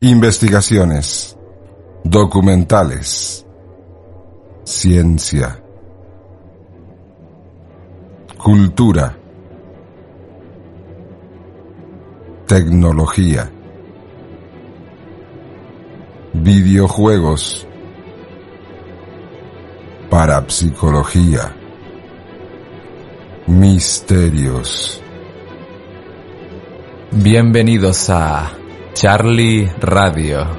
Investigaciones. Documentales. Ciencia. Cultura. Tecnología. Videojuegos. Parapsicología. Misterios. Bienvenidos a Charlie Radio.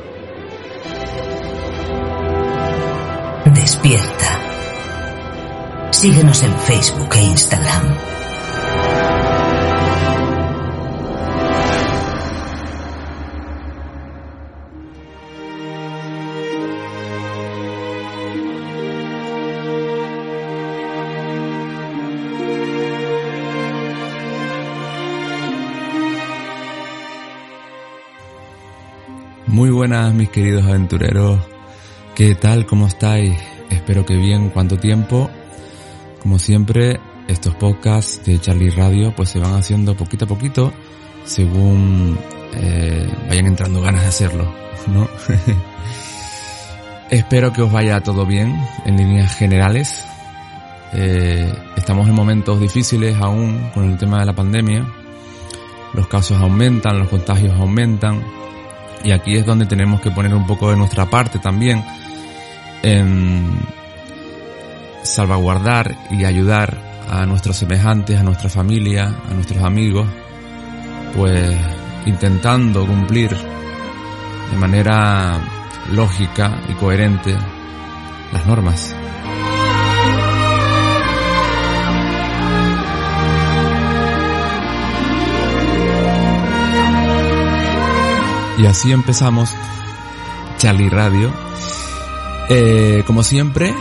Despierta. Síguenos en Facebook e Instagram. Muy buenas mis queridos aventureros. ¿Qué tal? ¿Cómo estáis? Espero que bien. ¿Cuánto tiempo? Como siempre, estos podcasts de Charlie Radio pues se van haciendo poquito a poquito según eh, vayan entrando ganas de hacerlo, ¿no? Espero que os vaya todo bien en líneas generales. Eh, estamos en momentos difíciles aún con el tema de la pandemia. Los casos aumentan, los contagios aumentan. Y aquí es donde tenemos que poner un poco de nuestra parte también en salvaguardar y ayudar a nuestros semejantes, a nuestra familia, a nuestros amigos, pues intentando cumplir de manera lógica y coherente las normas. Y así empezamos Charlie Radio. Eh, como siempre,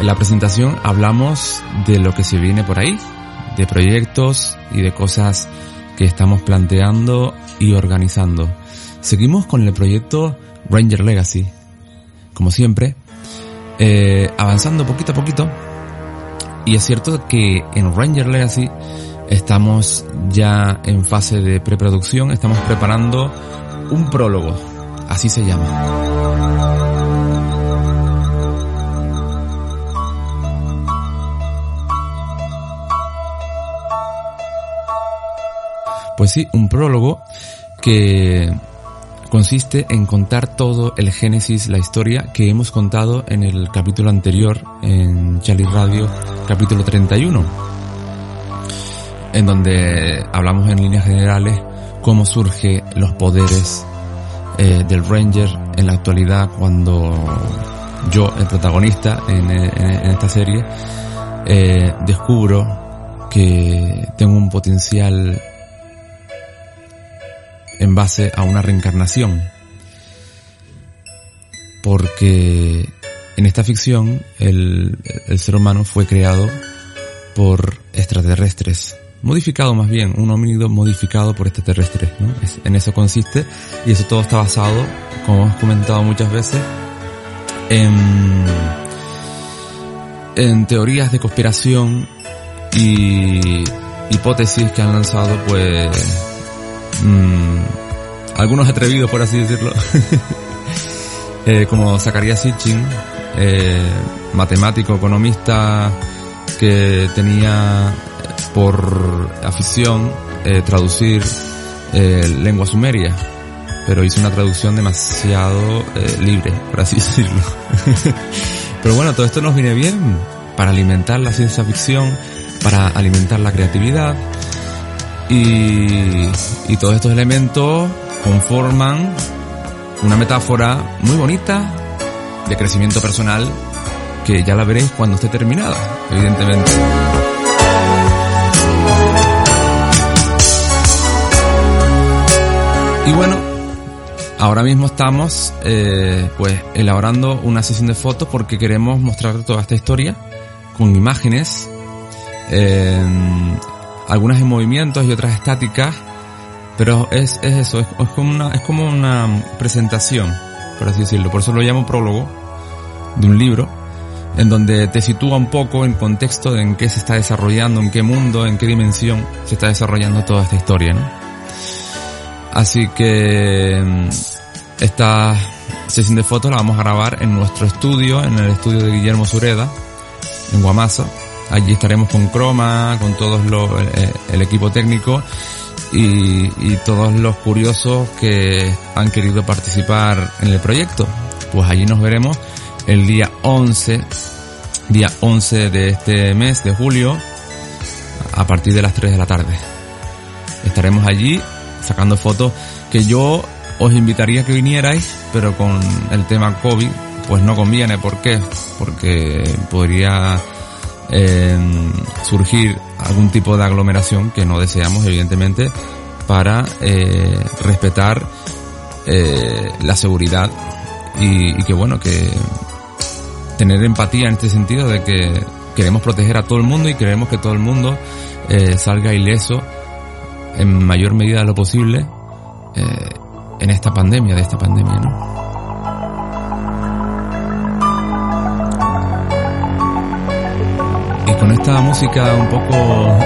en la presentación hablamos de lo que se viene por ahí, de proyectos y de cosas que estamos planteando y organizando. Seguimos con el proyecto Ranger Legacy, como siempre, eh, avanzando poquito a poquito. Y es cierto que en Ranger Legacy estamos ya en fase de preproducción, estamos preparando un prólogo, así se llama. Pues sí, un prólogo que consiste en contar todo el génesis, la historia que hemos contado en el capítulo anterior en Charlie Radio, capítulo 31, en donde hablamos en líneas generales cómo surge los poderes eh, del Ranger en la actualidad cuando yo, el protagonista en, en esta serie, eh, descubro que tengo un potencial en base a una reencarnación. Porque en esta ficción el ser humano fue creado por extraterrestres. Modificado más bien, un homínido modificado por extraterrestres, ¿no? Es- en eso consiste y eso todo está basado, como hemos comentado muchas veces, en, en teorías de conspiración y hipótesis que han lanzado pues mm, algunos atrevidos por así decirlo eh, como Zacarías Sitchin eh, matemático economista que tenía por afición eh, traducir eh, lengua sumeria. Pero hizo una traducción demasiado eh, libre por así decirlo. Pero bueno todo esto nos viene bien para alimentar la ciencia ficción para alimentar la creatividad. Y, y todos estos elementos conforman una metáfora muy bonita de crecimiento personal que ya la veréis cuando esté terminada, evidentemente. Y bueno, ahora mismo estamos eh, pues elaborando una sesión de fotos porque queremos mostrar toda esta historia con imágenes, eh, algunas en movimientos y otras estáticas, pero es, es eso, es, es como una, es como una presentación, por así decirlo, por eso lo llamo prólogo de un libro, en donde te sitúa un poco en contexto de en qué se está desarrollando, en qué mundo, en qué dimensión se está desarrollando toda esta historia, ¿no? Así que mm, esta sesión de fotos la vamos a grabar en nuestro estudio, en el estudio de Guillermo Sureda, en Guamasa. Allí estaremos con Croma, con todos los, eh, el equipo técnico y, y todos los curiosos que han querido participar en el proyecto. Pues allí nos veremos el día 11, día 11 de este mes de julio, a partir de las 3 de la tarde. Estaremos allí sacando fotos que yo os invitaría que vinierais, pero con el tema COVID, pues no conviene. ¿Por qué? Porque podría eh, surgir algún tipo de aglomeración que no deseamos, evidentemente, para eh, respetar eh, la seguridad y, que bueno, que tener empatía en este sentido de que queremos proteger a todo el mundo y queremos que todo el mundo salga ileso en mayor medida de lo posible eh, en esta pandemia, de esta pandemia, ¿no? Y con esta música un poco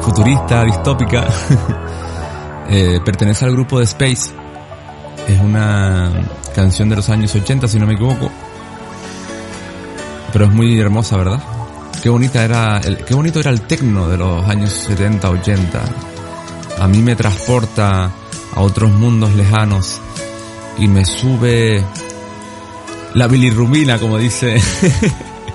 futurista, distópica, eh, pertenece al grupo de Space. Es una canción de los años 80, si no me equivoco. Pero es muy hermosa, ¿verdad? Qué bonita era, el, qué bonito era el tecno de los años 70, 80. A mí me transporta a otros mundos lejanos y me sube la bilirrubina, como dice,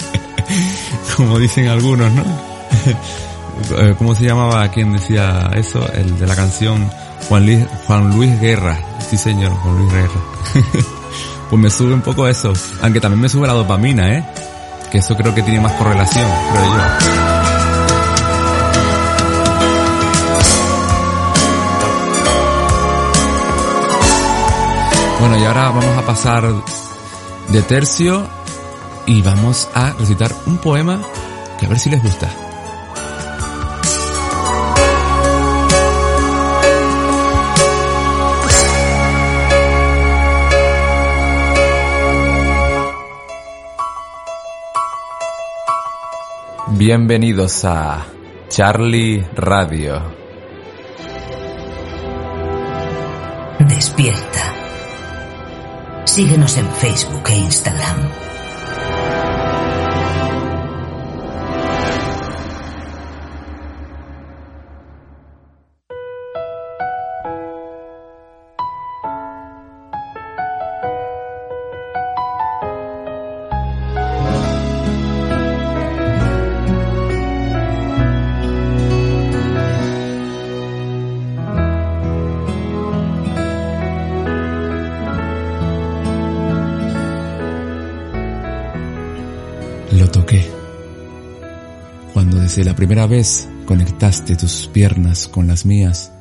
como dicen algunos, ¿no? ¿Cómo se llamaba quien decía eso? El de la canción Juan Luis, Juan Luis Guerra. Sí, señor, Juan Luis Guerra. pues me sube un poco eso. Aunque también me sube la dopamina, ¿eh? Que eso creo que tiene más correlación, creo yo. Bueno, y ahora vamos a pasar de tercio y vamos a recitar un poema que a ver si les gusta. Bienvenidos a Charlie Radio. Despierta. Síguenos en Facebook e Instagram. Primera vez conectaste tus piernas con las mías,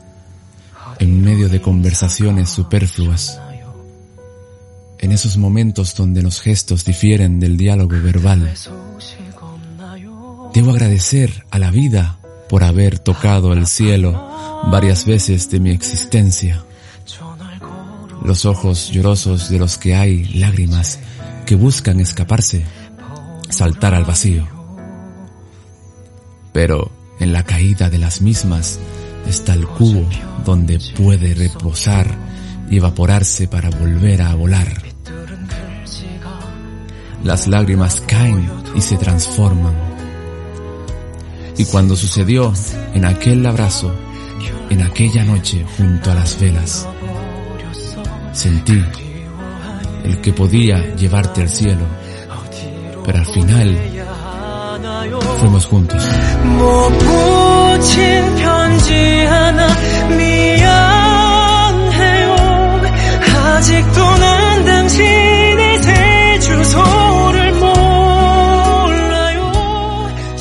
en medio de conversaciones superfluas, en esos momentos donde los gestos difieren del diálogo verbal, debo agradecer a la vida por haber tocado el cielo varias veces de mi existencia. Los ojos llorosos de los que hay lágrimas que buscan escaparse saltar al vacío. Pero en la caída de las mismas está el cubo donde puede reposar y evaporarse para volver a volar. Las lágrimas caen y se transforman. Y cuando sucedió en aquel abrazo, en aquella noche junto a las velas, sentí el que podía llevarte al cielo pero al final Fuimos juntos.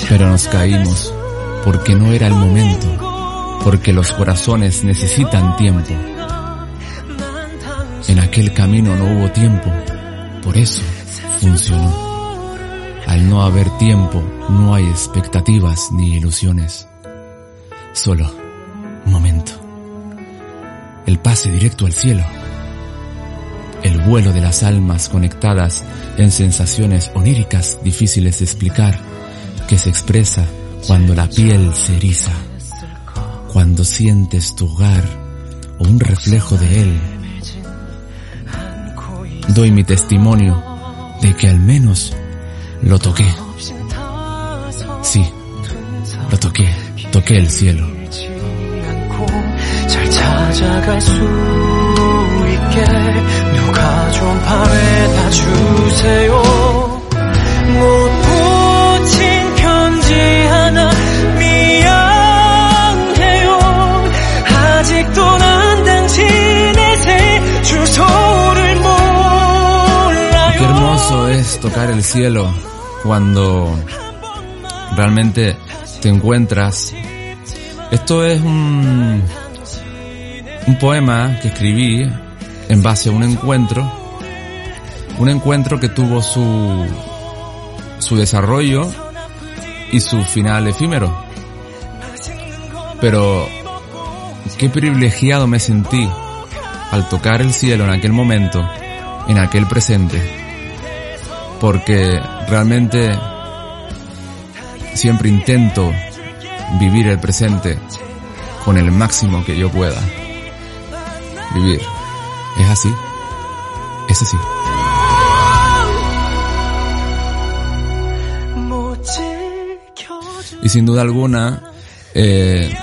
Pero nos caímos porque no era el momento, porque los corazones necesitan tiempo. En aquel camino no hubo tiempo, por eso funcionó. Al no haber tiempo, no hay expectativas ni ilusiones. Solo un momento. El pase directo al cielo. El vuelo de las almas conectadas en sensaciones oníricas difíciles de explicar, que se expresa cuando la piel se eriza, cuando sientes tu hogar o un reflejo de él. Doy mi testimonio de que al menos lo toqué. Sí, lo toqué. Toqué el cielo. Qué hermoso es tocar el cielo cuando realmente te encuentras. Esto es un, un poema que escribí en base a un encuentro, un encuentro que tuvo su, su desarrollo y su final efímero. Pero qué privilegiado me sentí al tocar el cielo en aquel momento, en aquel presente, porque realmente siempre intento vivir el presente con el máximo que yo pueda vivir. Es así. Es así. Y sin duda alguna, eh,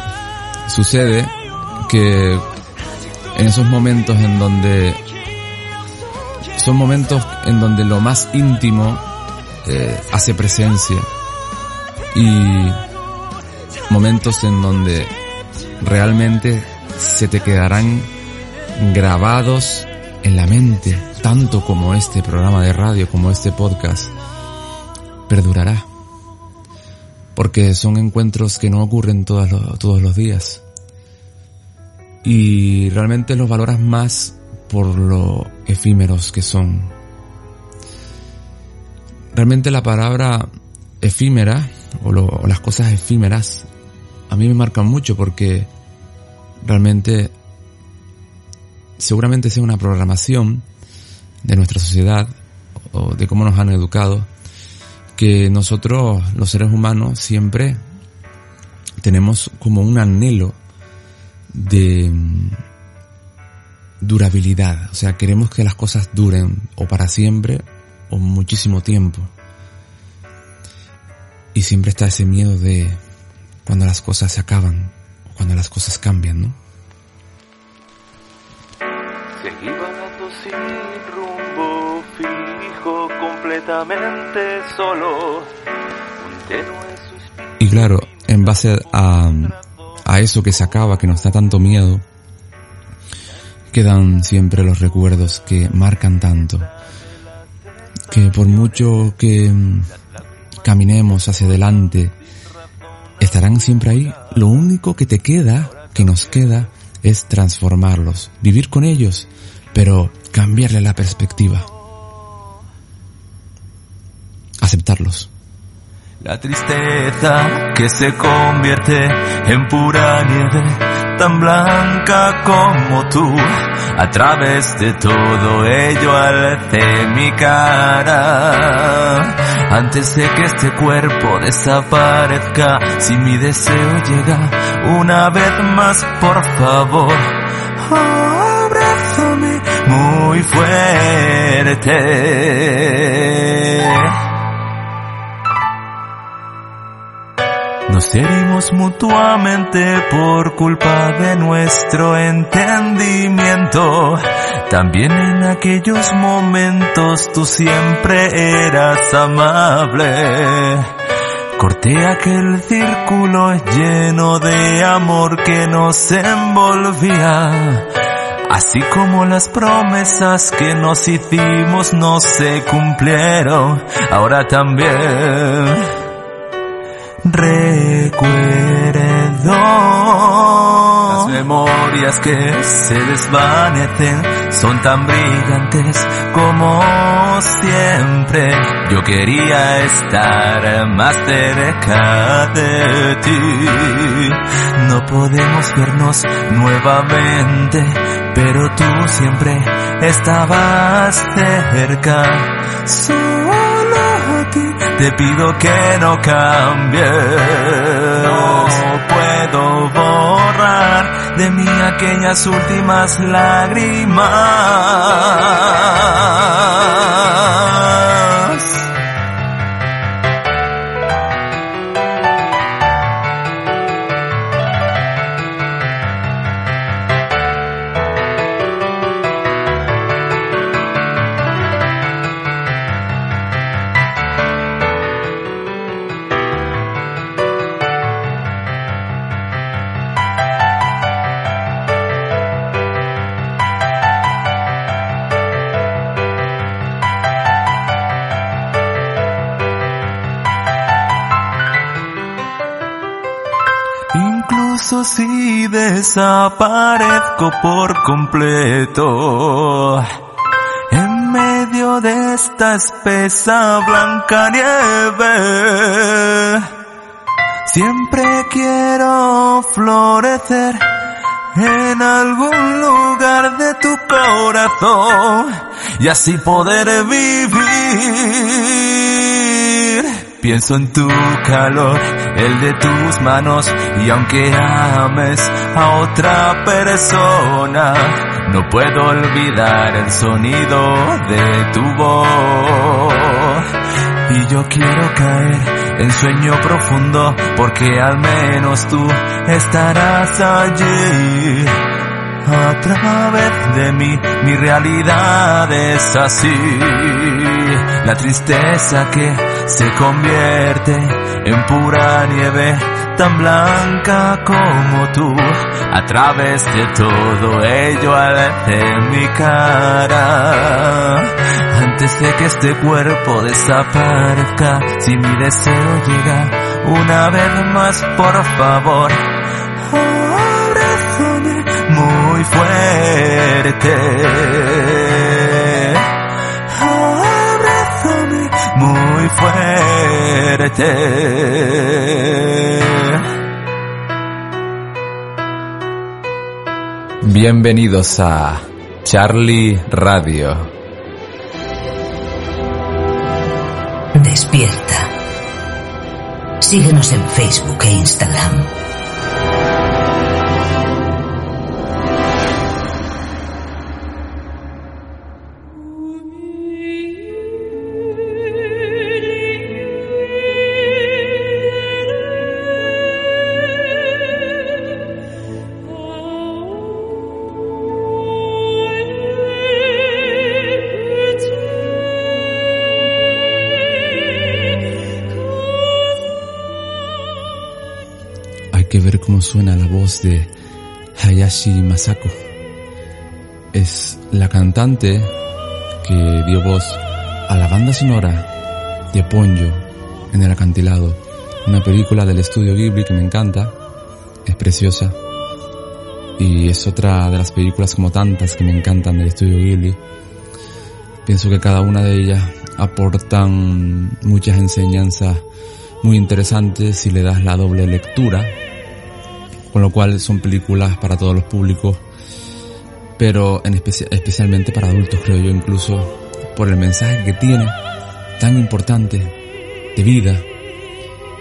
sucede que en esos momentos en donde son momentos en donde lo más íntimo eh, hace presencia y momentos en donde realmente se te quedarán grabados en la mente, tanto como este programa de radio, como este podcast, perdurará porque son encuentros que no ocurren todos los, todos los días. Y realmente los valoras más por lo efímeros que son. Realmente la palabra efímera o, las cosas efímeras a mí me marcan mucho porque realmente seguramente sea una programación de nuestra sociedad o de cómo nos han educado que nosotros, los seres humanos, siempre tenemos como un anhelo de mm, durabilidad. O sea, queremos que las cosas duren o para siempre o muchísimo tiempo. Y siempre está ese miedo de cuando las cosas se acaban o cuando las cosas cambian, ¿no? Seguí vagando sin rumbo fijo, completamente solo. Y claro, en base a, a eso que se acaba, que nos da tanto miedo, quedan siempre los recuerdos que marcan tanto. Que por mucho que mm, caminemos hacia adelante, estarán siempre ahí. Lo único que te queda, que nos queda, es transformarlos, vivir con ellos, pero cambiarle la perspectiva. Aceptarlos. La tristeza que se convierte en pura nieve, tan blanca como tú. A través de todo ello alcé mi cara. Antes de que este cuerpo desaparezca, si mi deseo llega una vez más, por favor, abrázame muy fuerte. Nos herimos mutuamente por culpa de nuestro entendimiento. También en aquellos momentos tú siempre eras amable. Corté aquel círculo lleno de amor que nos envolvía. Así como las promesas que nos hicimos no se cumplieron, ahora también recuerdo las memorias que se desvanecen son tan brillantes como siempre. Yo quería estar más cerca de ti. No podemos vernos nuevamente, pero tú siempre estabas cerca. Te pido que no cambies. No puedo borrar de mí aquellas últimas lágrimas. Incluso si desaparezco por completo en medio de esta espesa blanca nieve, siempre quiero florecer en algún lugar de tu corazón y así poder vivir. Pienso en tu calor, el de tus manos y aunque ames a otra persona, no puedo olvidar el sonido de tu voz. Y yo quiero caer en sueño profundo porque al menos tú estarás allí. A través de mí, mi realidad es así. La tristeza que se convierte en pura nieve, tan blanca como tú. A través de todo ello alce mi cara. Antes de que este cuerpo desaparezca, si mi deseo llega una vez más, por favor, muy fuerte. Abrázame muy fuerte. Bienvenidos a Charlie Radio. Despierta. Síguenos en Facebook e Instagram. Suena la voz de Hayashi Masako. Es la cantante que dio voz a la banda sonora de Ponyo en el acantilado, una película del estudio Ghibli que me encanta, es preciosa y es otra de las películas como tantas que me encantan del estudio Ghibli. Pienso que cada una de ellas aportan muchas enseñanzas muy interesantes si le das la doble lectura, con lo cual son películas para todos los públicos, pero en espe- especialmente para adultos creo yo incluso por el mensaje que tiene tan importante de vida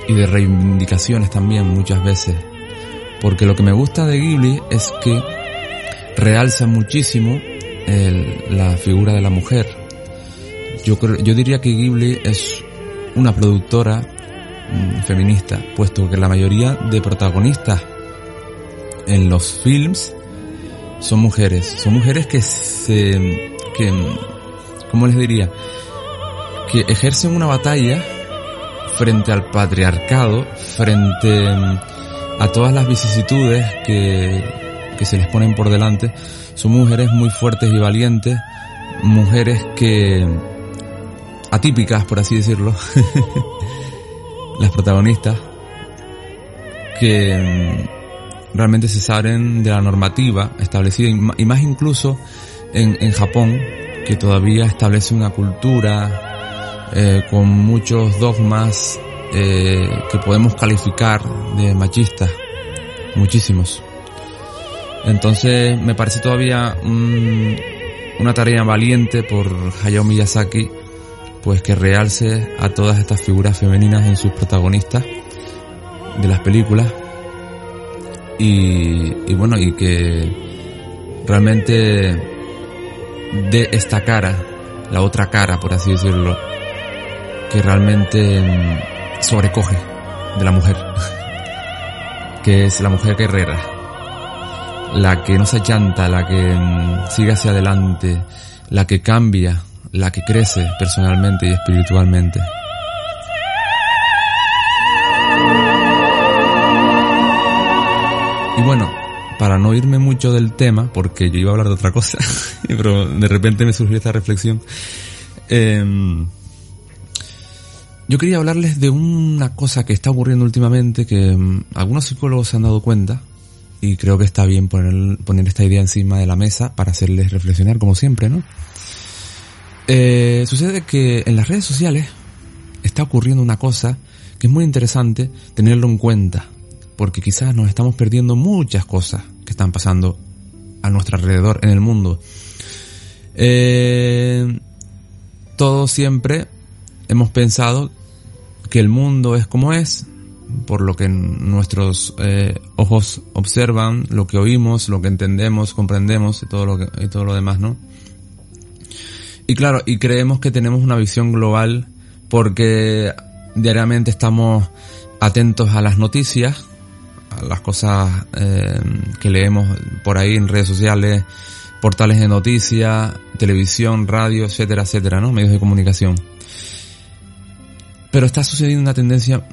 y de reivindicaciones también muchas veces, porque lo que me gusta de Ghibli es que realza muchísimo la figura de la mujer. Yo, creo- yo diría que Ghibli es una productora mm, feminista, puesto que la mayoría de protagonistas en los films son mujeres, son mujeres que se, que, ¿cómo les diría? Que ejercen una batalla frente al patriarcado, frente mm, a todas las vicisitudes que, que se les ponen por delante. Son mujeres muy fuertes y valientes, mujeres que, atípicas por así decirlo, las protagonistas, que, realmente se salen de la normativa establecida, y más incluso en, en Japón, que todavía establece una cultura eh, con muchos dogmas eh, que podemos calificar de machistas, muchísimos. Entonces me parece todavía un- una tarea valiente por Hayao Miyazaki, pues que realce a todas estas figuras femeninas en sus protagonistas de las películas y, y bueno y que realmente de esta cara la otra cara por así decirlo que realmente mm, sobrecoge de la mujer que es la mujer guerrera la que no se llanta la que mm, sigue hacia adelante la que cambia la que crece personalmente y espiritualmente bueno, para no irme mucho del tema, porque yo iba a hablar de otra cosa, pero de repente me surgió esta reflexión. em, yo quería hablarles de una cosa que está ocurriendo últimamente que em, algunos psicólogos se han dado cuenta y creo que está bien poner, poner esta idea encima de la mesa para hacerles reflexionar como siempre, ¿no? Eh, sucede que en las redes sociales está ocurriendo una cosa que es muy interesante tenerlo en cuenta, porque quizás nos estamos perdiendo muchas cosas que están pasando a nuestro alrededor en el mundo. Eh, todos siempre hemos pensado que el mundo es como es, por lo que nuestros eh, ojos observan, lo que oímos, lo que entendemos, comprendemos y todo lo que, y todo lo demás, ¿no? Y claro, y creemos que tenemos una visión global porque diariamente estamos atentos a las noticias, las cosas eh, que leemos por ahí en redes sociales, portales de noticias, televisión, radio, etcétera, etcétera, ¿no? Medios de comunicación. Pero está sucediendo una tendencia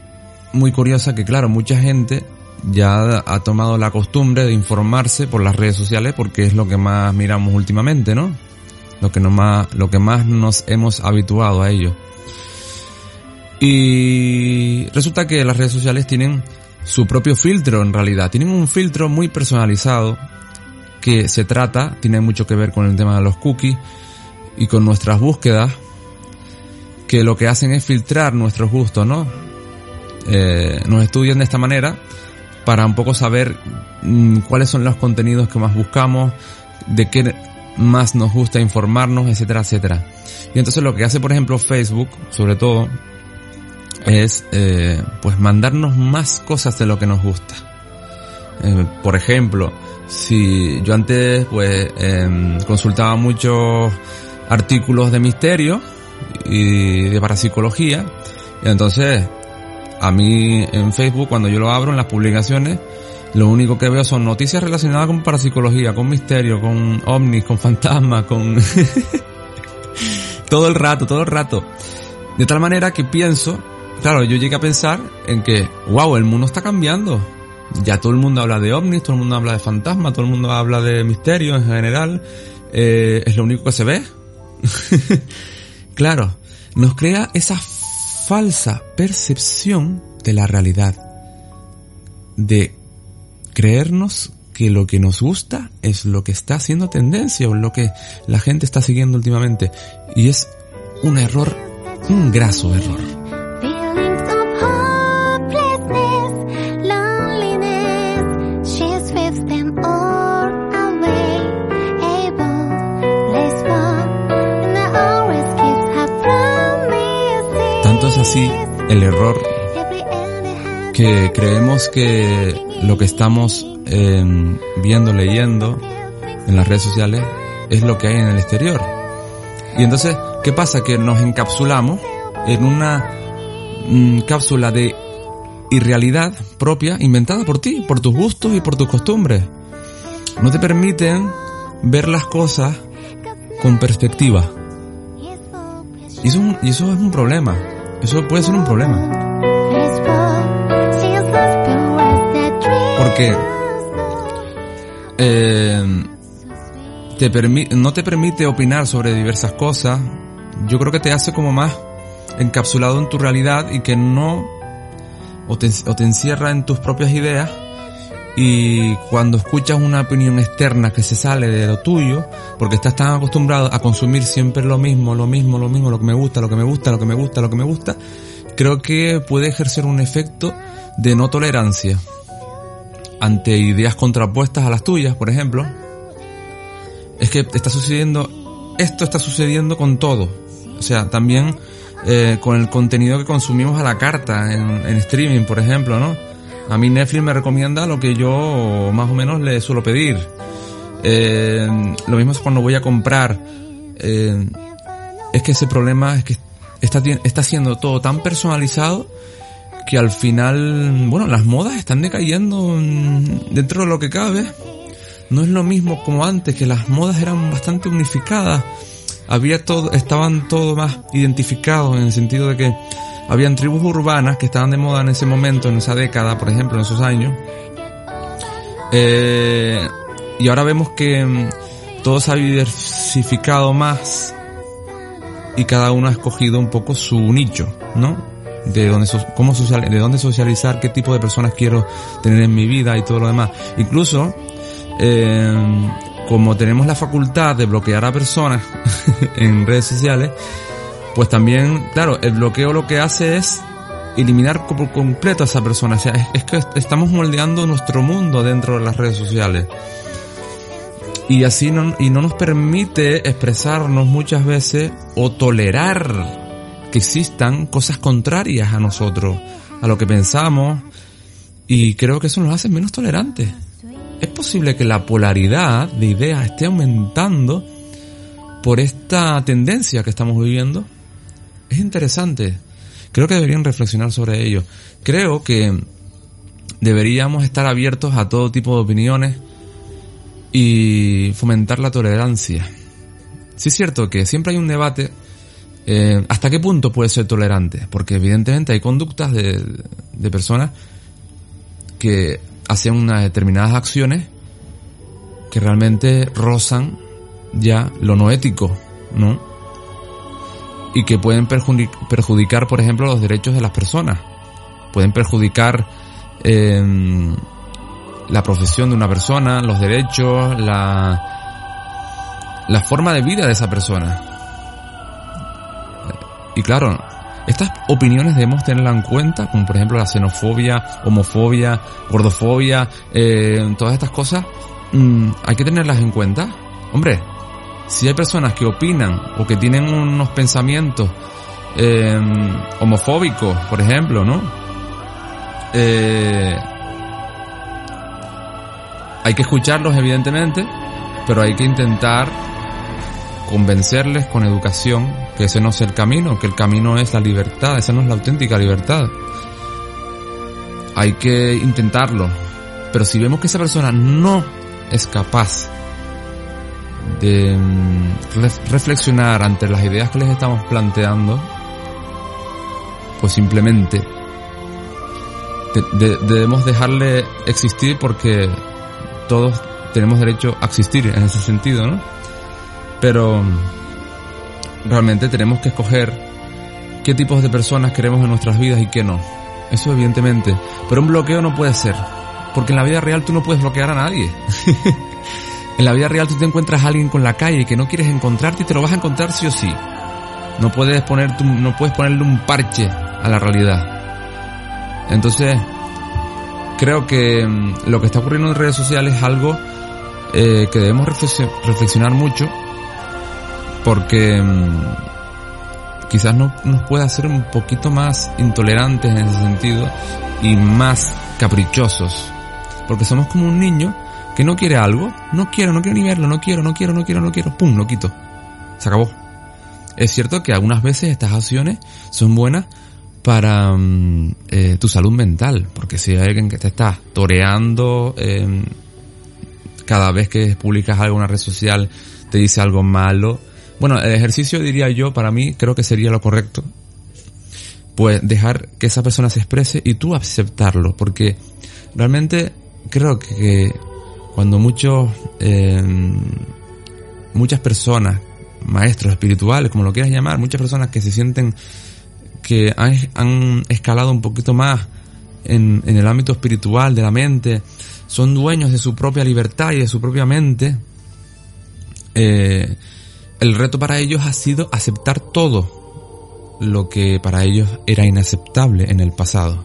muy curiosa que, claro, mucha gente ya ha tomado la costumbre de informarse por las redes sociales porque es lo que más miramos últimamente, ¿no? Lo que, más, lo que más nos hemos habituado a ello. Y resulta que las redes sociales tienen su propio filtro en realidad. Tienen un filtro muy personalizado que se trata, tiene mucho que ver con el tema de los cookies y con nuestras búsquedas, que lo que hacen es filtrar nuestros gustos, ¿no? Eh, nos estudian de esta manera para un poco saber mm, cuáles son los contenidos que más buscamos, de qué más nos gusta informarnos, etcétera, etcétera. Y entonces lo que hace, por ejemplo, Facebook, sobre todo, es eh, pues mandarnos más cosas de lo que nos gusta. Eh, por ejemplo, si yo antes pues em, consultaba muchos artículos de misterio y de parapsicología, entonces a mí en Facebook cuando yo lo abro en las publicaciones, lo único que veo son noticias relacionadas con parapsicología, con misterio, con ovnis, con fantasmas, con todo el rato, todo el rato. De tal manera que pienso, claro, yo llegué a pensar en que, wow, el mundo está cambiando. Ya todo el mundo habla de ovnis, todo el mundo habla de fantasmas, todo el mundo habla de misterio en general. Eh, es lo único que se ve. claro, nos crea esa falsa percepción de la realidad. De creernos que lo que nos gusta es lo que está haciendo tendencia o lo que la gente está siguiendo últimamente. Y es un error, un graso error. Así el error que creemos que lo que estamos eh, viendo, leyendo en las redes sociales es lo que hay en el exterior. Y entonces, ¿qué pasa? Que nos encapsulamos en una mm, cápsula de irrealidad propia inventada por ti, por tus gustos y por tus costumbres. No te permiten ver las cosas con perspectiva. Y eso, y eso es un problema. Eso puede ser un problema. Porque eh, te permi- no te permite opinar sobre diversas cosas. Yo creo que te hace como más encapsulado en tu realidad y que no o te, o te encierra en tus propias ideas y cuando escuchas una opinión externa que se sale de lo tuyo, porque estás tan acostumbrado a consumir siempre lo mismo, lo mismo, lo mismo, lo que me gusta, lo que me gusta, lo que me gusta, lo que me gusta, creo que puede ejercer un efecto de no tolerancia ante ideas contrapuestas a las tuyas, por ejemplo. Es que está sucediendo, esto está sucediendo con todo. O sea, también eh, con el contenido que consumimos a la carta en, en streaming, por ejemplo, ¿no? A mí Netflix me recomienda lo que yo más o menos le suelo pedir. Eh, lo mismo es cuando voy a comprar. Eh, es que ese problema es que está, está siendo todo tan personalizado que al final, bueno, las modas están decayendo dentro de lo que cabe. No es lo mismo como antes, que las modas eran bastante unificadas. Había todo, estaban todo más identificados en el sentido de que habían tribus urbanas que estaban de moda en ese momento, en esa década, por ejemplo, en esos años. Eh, y ahora vemos que mm, todo se ha diversificado más y cada uno ha escogido un poco su nicho, ¿no? De dónde, cómo social, de dónde socializar, qué tipo de personas quiero tener en mi vida y todo lo demás. Incluso, eh, como tenemos la facultad de bloquear a personas en redes sociales, pues también, claro, el bloqueo lo que hace es eliminar por completo a esa persona. O sea, es, que estamos moldeando nuestro mundo dentro de las redes sociales. Y así no, y no nos permite expresarnos muchas veces o tolerar que existan cosas contrarias a nosotros, a lo que pensamos, y creo que eso nos hace menos tolerantes. Es posible que la polaridad de ideas esté aumentando por esta tendencia que estamos viviendo. Es interesante. Creo que deberían reflexionar sobre ello. Creo que deberíamos estar abiertos a todo tipo de opiniones y fomentar la tolerancia. Sí es cierto que siempre hay un debate eh, hasta qué punto puede ser tolerante, porque evidentemente hay conductas de, de personas que hacen unas determinadas acciones que realmente rozan ya lo no ético, ¿no? Y que pueden perjudi- perjudicar, por ejemplo, los derechos de las personas. Pueden perjudicar eh, la profesión de una persona, los derechos, la, la forma de vida de esa persona. Y claro, estas opiniones debemos tenerlas en cuenta, como por ejemplo la xenofobia, homofobia, gordofobia, eh, todas estas cosas, mm, hay que tenerlas en cuenta. Hombre, si hay personas que opinan o que tienen unos pensamientos eh, homofóbicos, por ejemplo, ¿no? Eh, hay que escucharlos, evidentemente, pero hay que intentar convencerles con educación que ese no es el camino, que el camino es la libertad, esa no es la auténtica libertad. Hay que intentarlo, pero si vemos que esa persona no es capaz mm, ref- reflexionar ante las ideas que les estamos planteando, pues simplemente de- de- debemos dejarle existir porque todos tenemos derecho a existir en ese sentido, ¿no? Pero mm, realmente tenemos que escoger qué tipos de personas queremos en nuestras vidas y qué no. Eso evidentemente. Pero un bloqueo no puede ser. Porque en la vida real tú no puedes bloquear a nadie. en la vida real tú te encuentras a alguien con la calle que no quieres encontrarte y te lo vas a encontrar sí o sí. No puedes poner tu- no puedes ponerle un parche a la realidad. Entonces, creo que mm, lo que está ocurriendo en redes sociales es algo eh, que debemos reflexio- reflexionar mucho porque mm, quizás no, nos pueda hacer un poquito más intolerantes en ese sentido y más caprichosos. Porque somos como un niño que no quiere algo, no quiero, no quiero ni verlo, no quiero, no quiero, no quiero, no quiero, pum, lo quito. Se acabó. Es cierto que algunas veces estas acciones son buenas para mm, eh, tu salud mental, porque si hay alguien que te está toreando eh, cada vez que publicas algo en una red social, te dice algo malo. Bueno, el ejercicio diría yo, para mí, creo que sería lo correcto. Pues dejar que esa persona se exprese y tú aceptarlo, porque realmente creo que cuando muchos, eh, muchas personas, maestros espirituales, como lo quieras llamar, muchas personas que se sienten que han, escalado un poquito más en, en el ámbito espiritual de la mente, son dueños de su propia libertad y de su propia mente, eh, el reto para ellos ha sido aceptar todo lo que para ellos era inaceptable en el pasado.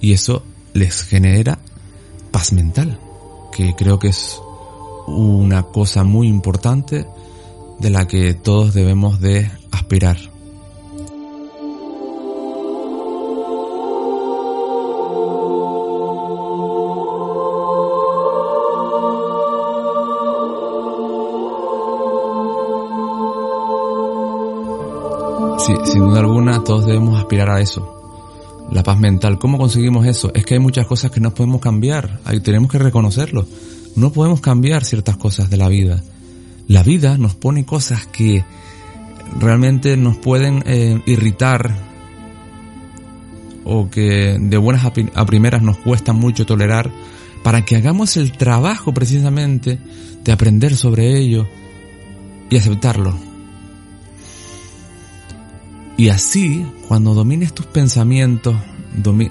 Y eso les genera paz mental, que creo que es una cosa muy importante de la que todos debemos de aspirar. Sí, sin duda alguna todos debemos aspirar a eso. La paz mental. ¿Cómo conseguimos eso? Es que hay muchas cosas que no podemos cambiar. Ahí tenemos que reconocerlo. No podemos cambiar ciertas cosas de la vida. La vida nos pone cosas que realmente nos pueden eh, irritar o que de buenas a, pri- a primeras nos cuesta mucho tolerar para que hagamos el trabajo precisamente de aprender sobre ello y aceptarlo. Y así, cuando domines tus pensamientos,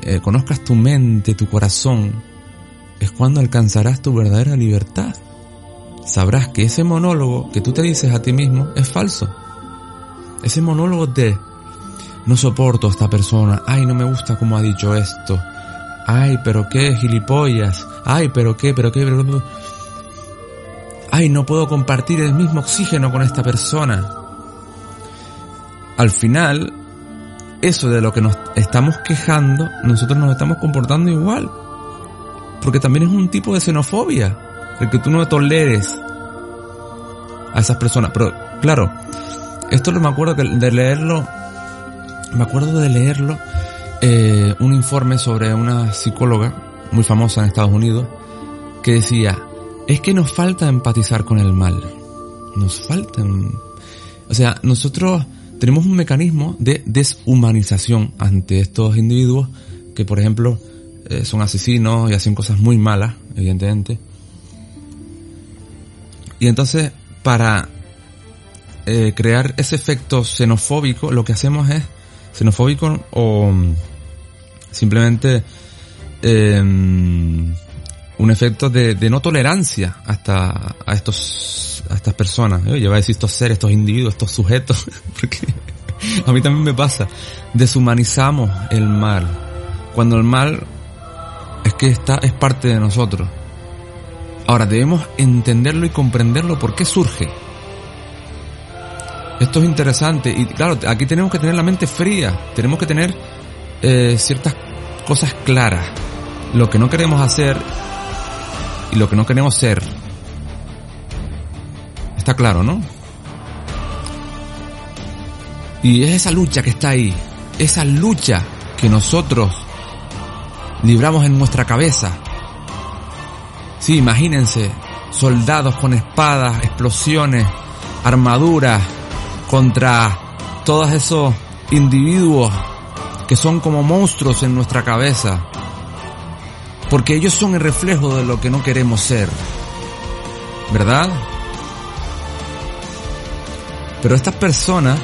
eh, conozcas tu mente, tu corazón, es cuando alcanzarás tu verdadera libertad. Sabrás que ese monólogo que tú te dices a ti mismo es falso. Ese monólogo de no soporto a esta persona, ay, no me gusta cómo ha dicho esto, ay, pero qué gilipollas, ay, pero qué, pero qué, pero qué, ay, no puedo compartir el mismo oxígeno con esta persona. Al final, eso de lo que nos estamos quejando, nosotros nos estamos comportando igual. Porque también es un tipo de xenofobia. El que tú no toleres a esas personas. Pero, claro, esto me acuerdo de leerlo, me acuerdo de leerlo, eh, un informe sobre una psicóloga muy famosa en Estados Unidos, que decía, es que nos falta empatizar con el mal. Nos falta... em- O sea, nosotros tenemos un mecanismo de deshumanización ante estos individuos que, por ejemplo, eh, son asesinos y hacen cosas muy malas, evidentemente. Y entonces, para eh, crear ese efecto xenofóbico, lo que hacemos es xenofóbico o mm, simplemente eh, un efecto de no tolerancia hasta a estos a estas personas. Yo iba a decir estos seres, estos individuos, estos sujetos, porque a mí también me pasa. Deshumanizamos el mal. Cuando el mal es que está, es parte de nosotros. Ahora debemos entenderlo y comprenderlo por qué surge. Esto es interesante y claro, aquí tenemos que tener la mente fría, tenemos que tener eh, ciertas cosas claras, lo que no queremos hacer y lo que no queremos ser. Está claro, ¿no? Y es esa lucha que está ahí, esa lucha que nosotros libramos en nuestra cabeza. Sí, imagínense, soldados con espadas, explosiones, armaduras, contra todos esos individuos que son como monstruos en nuestra cabeza. Porque ellos son el reflejo de lo que no queremos ser. ¿Verdad? Pero estas personas,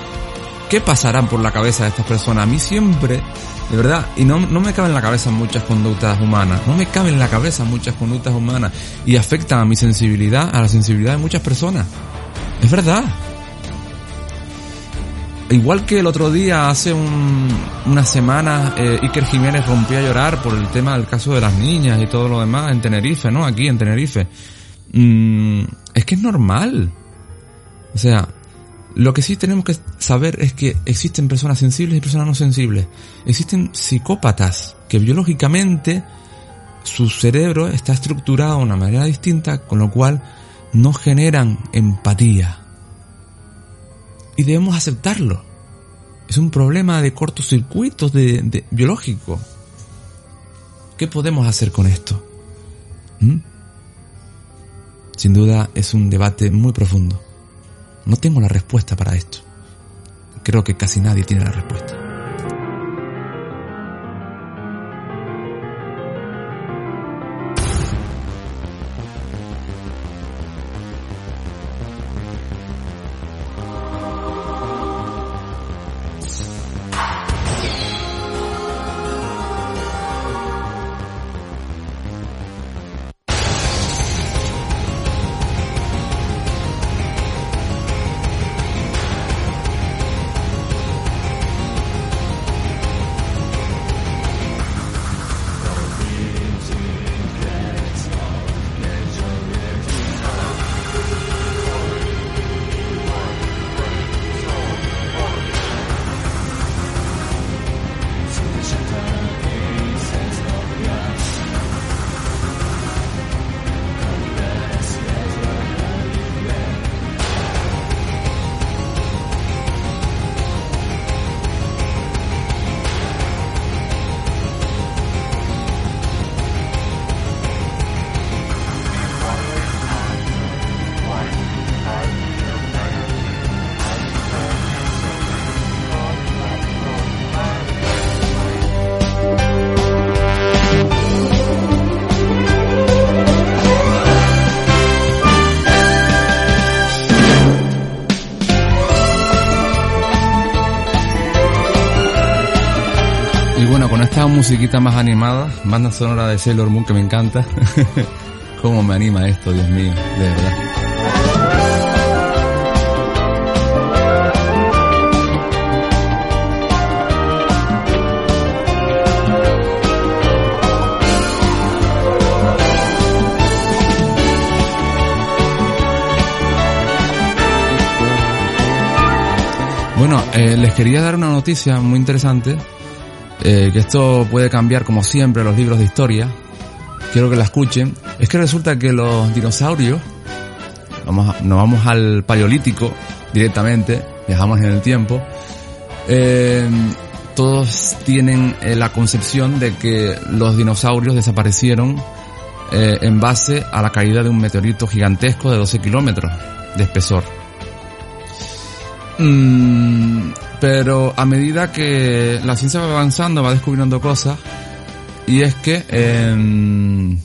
¿qué pasarán por la cabeza de estas personas? A mí siempre, de verdad, y no, no me caben en la cabeza muchas conductas humanas, no me caben en la cabeza muchas conductas humanas y afectan a mi sensibilidad, a la sensibilidad de muchas personas. Es verdad. Igual que el otro día, hace un, unas semanas, eh, Iker Jiménez rompió a llorar por el tema del caso de las niñas y todo lo demás en Tenerife, ¿no? Aquí en Tenerife. Mm, es que es normal. O sea, lo que sí tenemos que saber es que existen personas sensibles y personas no sensibles. Existen psicópatas que biológicamente su cerebro está estructurado de una manera distinta, con lo cual no generan empatía. Y debemos aceptarlo. Es un problema de cortocircuitos de, de biológico. ¿Qué podemos hacer con esto? ¿Mm? Sin duda es un debate muy profundo. No tengo la respuesta para esto. Creo que casi nadie tiene la respuesta. Musiquita más animada, banda sonora de Sailor Moon que me encanta. Cómo me anima esto, Dios mío, de verdad. Bueno, eh, les quería dar una noticia muy interesante, eh, que esto puede cambiar como siempre los libros de historia. Quiero que la escuchen. Es que resulta que los dinosaurios, vamos a- nos vamos al paleolítico directamente, viajamos en el tiempo, eh, todos tienen eh, la concepción de que los dinosaurios desaparecieron en base a la caída de un meteorito gigantesco de 12 kilómetros de espesor. Mm, pero a medida que la ciencia va avanzando, va descubriendo cosas, y es que, em,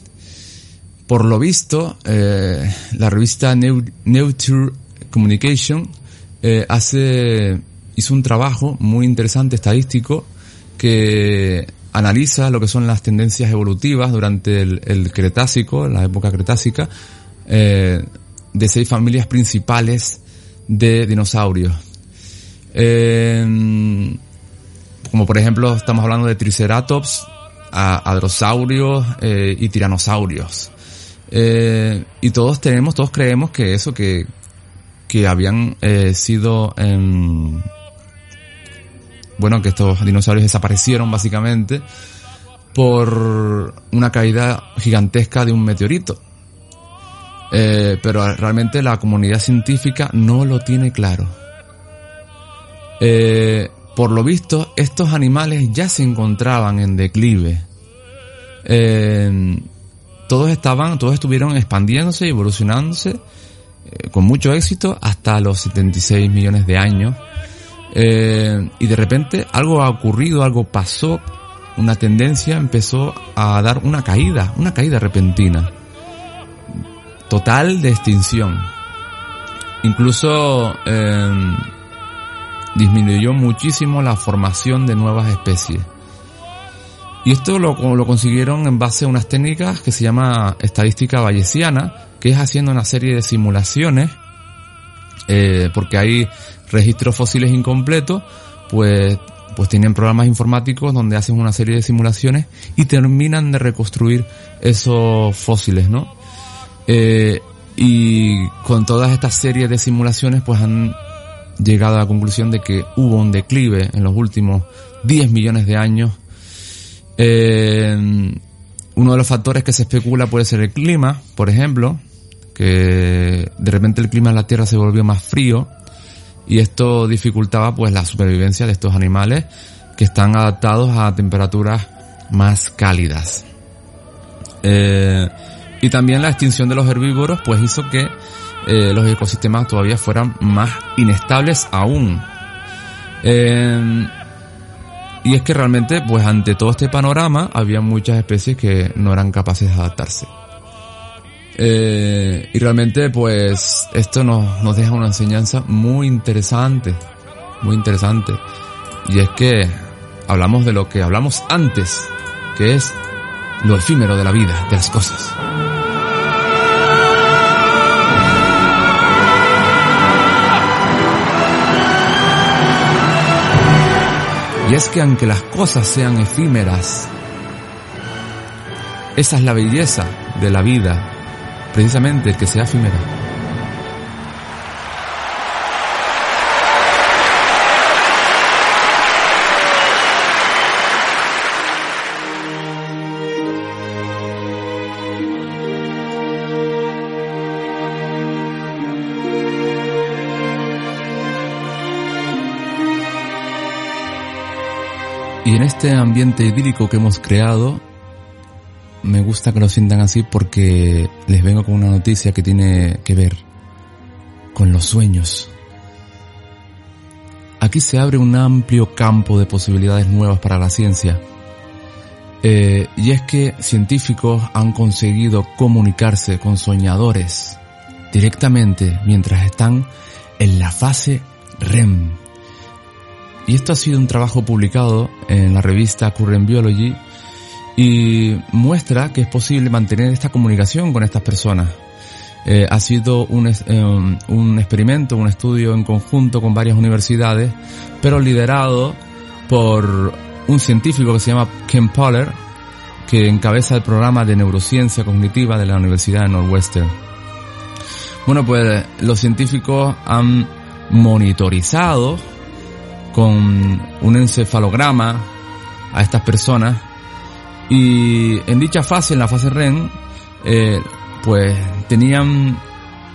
por lo visto, eh, la revista Nature Communication eh, hace, hizo un trabajo muy interesante estadístico que analiza lo que son las tendencias evolutivas durante el, el Cretácico, la época Cretácica, eh, de seis familias principales de dinosaurios. Eh, como por ejemplo estamos hablando de Triceratops, a- Hadrosaurios eh, y Tiranosaurios. Eh, y todos tenemos, todos creemos que eso, que, que habían eh, sido, em, bueno, que estos dinosaurios desaparecieron básicamente por una caída gigantesca de un meteorito. Eh, pero realmente la comunidad científica no lo tiene claro. Eh, por lo visto, estos animales ya se encontraban en declive. Todos estaban, todos estuvieron expandiéndose y evolucionándose eh, con mucho éxito hasta los 76 millones de años. Y de repente algo ha ocurrido, algo pasó, una tendencia empezó a dar una caída, una caída repentina. Total de extinción. Incluso eh, disminuyó muchísimo la formación de nuevas especies. Y esto lo, lo consiguieron en base a unas técnicas que se llama estadística bayesiana, que es haciendo una serie de simulaciones, eh, porque hay registros fósiles incompletos, pues, pues tienen programas informáticos donde hacen una serie de simulaciones y terminan de reconstruir esos fósiles, ¿no? Eh, y con todas estas series de simulaciones, pues han llegado a la conclusión de que hubo un declive en los últimos 10 millones de años. Eh, uno de los factores que se especula puede ser el clima, por ejemplo, que de repente el clima en la Tierra se volvió más frío y esto dificultaba pues la supervivencia de estos animales que están adaptados a temperaturas más cálidas. Eh, y también la extinción de los herbívoros pues hizo que eh, los ecosistemas todavía fueran más inestables aún. Eh, y es que realmente, pues ante todo este panorama, había muchas especies que no eran capaces de adaptarse. Eh, y realmente, pues, esto nos, nos deja una enseñanza muy interesante, muy interesante. Y es que hablamos de lo que hablamos antes, que es lo efímero de la vida, de las cosas. Y es que aunque las cosas sean efímeras, esa es la belleza de la vida, precisamente que sea efímera. Este ambiente idílico que hemos creado, me gusta que lo sientan así porque les vengo con una noticia que tiene que ver con los sueños. Aquí se abre un amplio campo de posibilidades nuevas para la ciencia. Eh, y es que científicos han conseguido comunicarse con soñadores directamente mientras están en la fase REM. Y esto ha sido un trabajo publicado en la revista Current Biology y muestra que es posible mantener esta comunicación con estas personas. Eh, ha sido un, eh, un experimento, un estudio en conjunto con varias universidades, pero liderado por un científico que se llama Ken Poller, que encabeza el programa de neurociencia cognitiva de la Universidad de Northwestern. Bueno, pues los científicos han monitorizado con un encefalograma a estas personas. Y en dicha fase, en la fase REM, eh, pues tenían,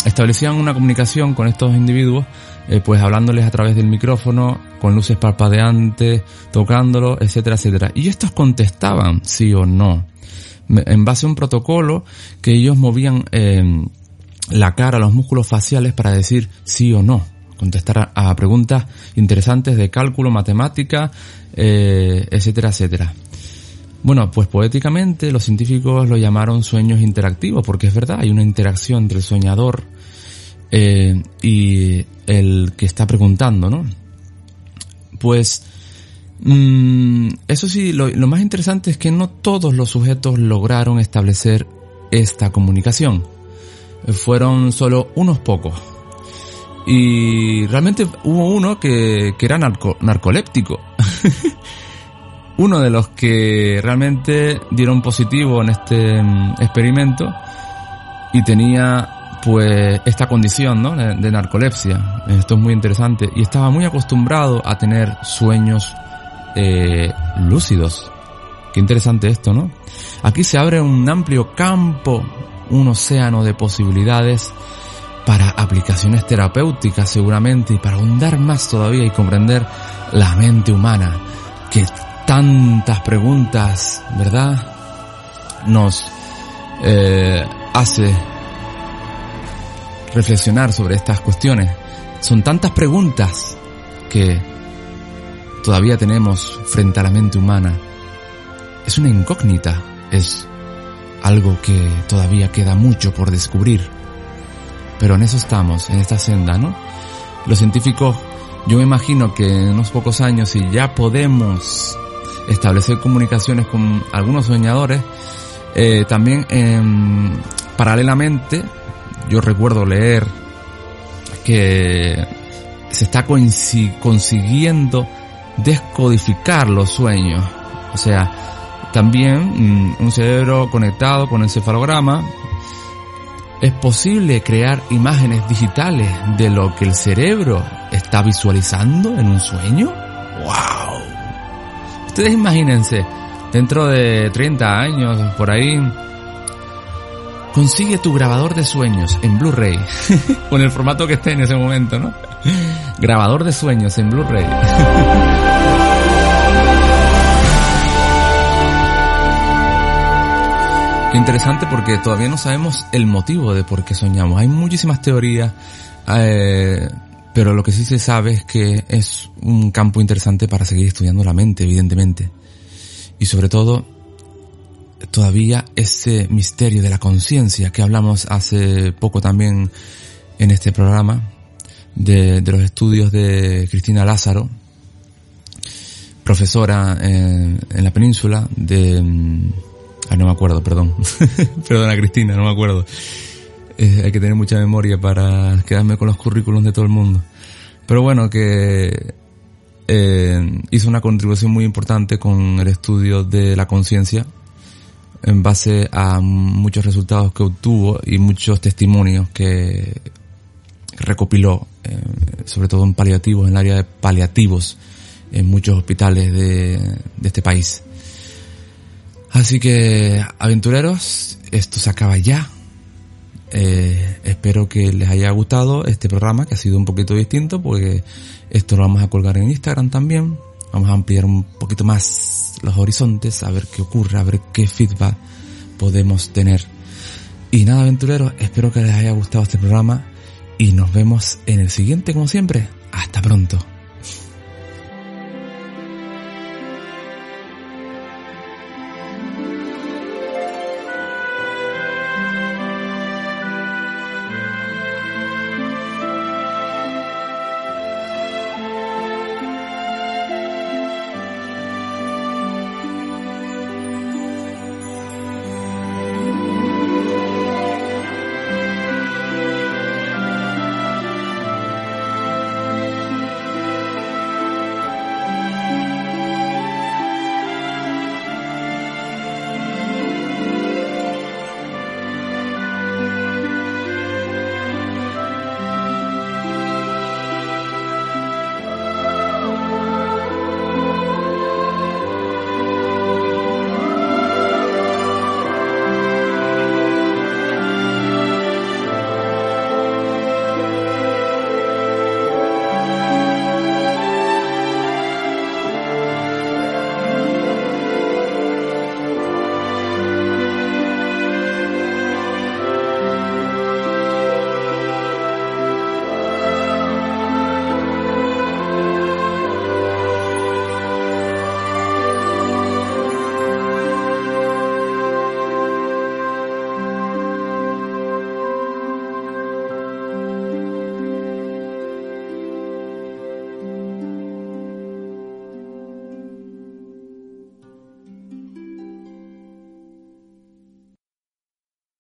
establecían una comunicación con estos individuos, eh, pues hablándoles a través del micrófono, con luces parpadeantes, tocándolos, etcétera, etcétera. Y estos contestaban sí o no, en base a un protocolo que ellos movían eh, la cara, los músculos faciales para decir sí o no, contestar a, preguntas interesantes de cálculo, matemática, eh, etcétera, etcétera. Bueno, pues poéticamente los científicos lo llamaron sueños interactivos, porque es verdad, hay una interacción entre el soñador eh, y el que está preguntando, ¿no? Pues, mm, eso sí, lo, más interesante es que no todos los sujetos lograron establecer esta comunicación. Fueron solo unos pocos. Y realmente hubo uno que, que era narco- narcoléptico. uno de los que realmente dieron positivo en este mm, experimento y tenía pues esta condición ¿no? de, narcolepsia. Esto es muy interesante. Y estaba muy acostumbrado a tener sueños eh, lúcidos. Qué interesante esto, ¿no? Aquí se abre un amplio campo, un océano de posibilidades para aplicaciones terapéuticas seguramente y para ahondar más todavía y comprender la mente humana que tantas preguntas, ¿verdad? Nos eh, hace reflexionar sobre estas cuestiones. Son tantas preguntas que todavía tenemos frente a la mente humana. Es una incógnita, es algo que todavía queda mucho por descubrir. Pero en eso estamos, en esta senda, ¿no? Los científicos, yo me imagino que en unos pocos años, si ya podemos establecer comunicaciones con algunos soñadores, eh, también em, paralelamente, yo recuerdo leer que se está consiguiendo descodificar los sueños. O sea, también mm, un cerebro conectado con encefalograma. Es posible crear imágenes digitales de lo que el cerebro está visualizando en un sueño. ¡Wow! Ustedes imagínense, dentro de 30 años, por ahí, consigue tu grabador de sueños en Blu-ray, con el formato que esté en ese momento, ¿no? Grabador de sueños en Blu-ray. Interesante porque todavía no sabemos el motivo de por qué soñamos. Hay muchísimas teorías, eh, pero lo que sí se sabe es que es un campo interesante para seguir estudiando la mente, evidentemente. Y sobre todo, todavía ese misterio de la conciencia que hablamos hace poco también en este programa, de, de los estudios de Cristina Lázaro, profesora en, en la península de... Ah, no me acuerdo, perdón. Perdona Cristina, no me acuerdo. Eh, hay que tener mucha memoria para quedarme con los currículums de todo el mundo. Pero bueno, que eh, hizo una contribución muy importante con el estudio de la conciencia en base a muchos resultados que obtuvo y muchos testimonios que recopiló, eh, sobre todo en paliativos, en el área de paliativos, en muchos hospitales de este país. Así que, aventureros, esto se acaba ya. Eh, espero que les haya gustado este programa, que ha sido un poquito distinto, porque esto lo vamos a colgar en Instagram también. Vamos a ampliar un poquito más los horizontes, a ver qué ocurre, a ver qué feedback podemos tener. Y nada, aventureros, espero que les haya gustado este programa y nos vemos en el siguiente, como siempre. Hasta pronto.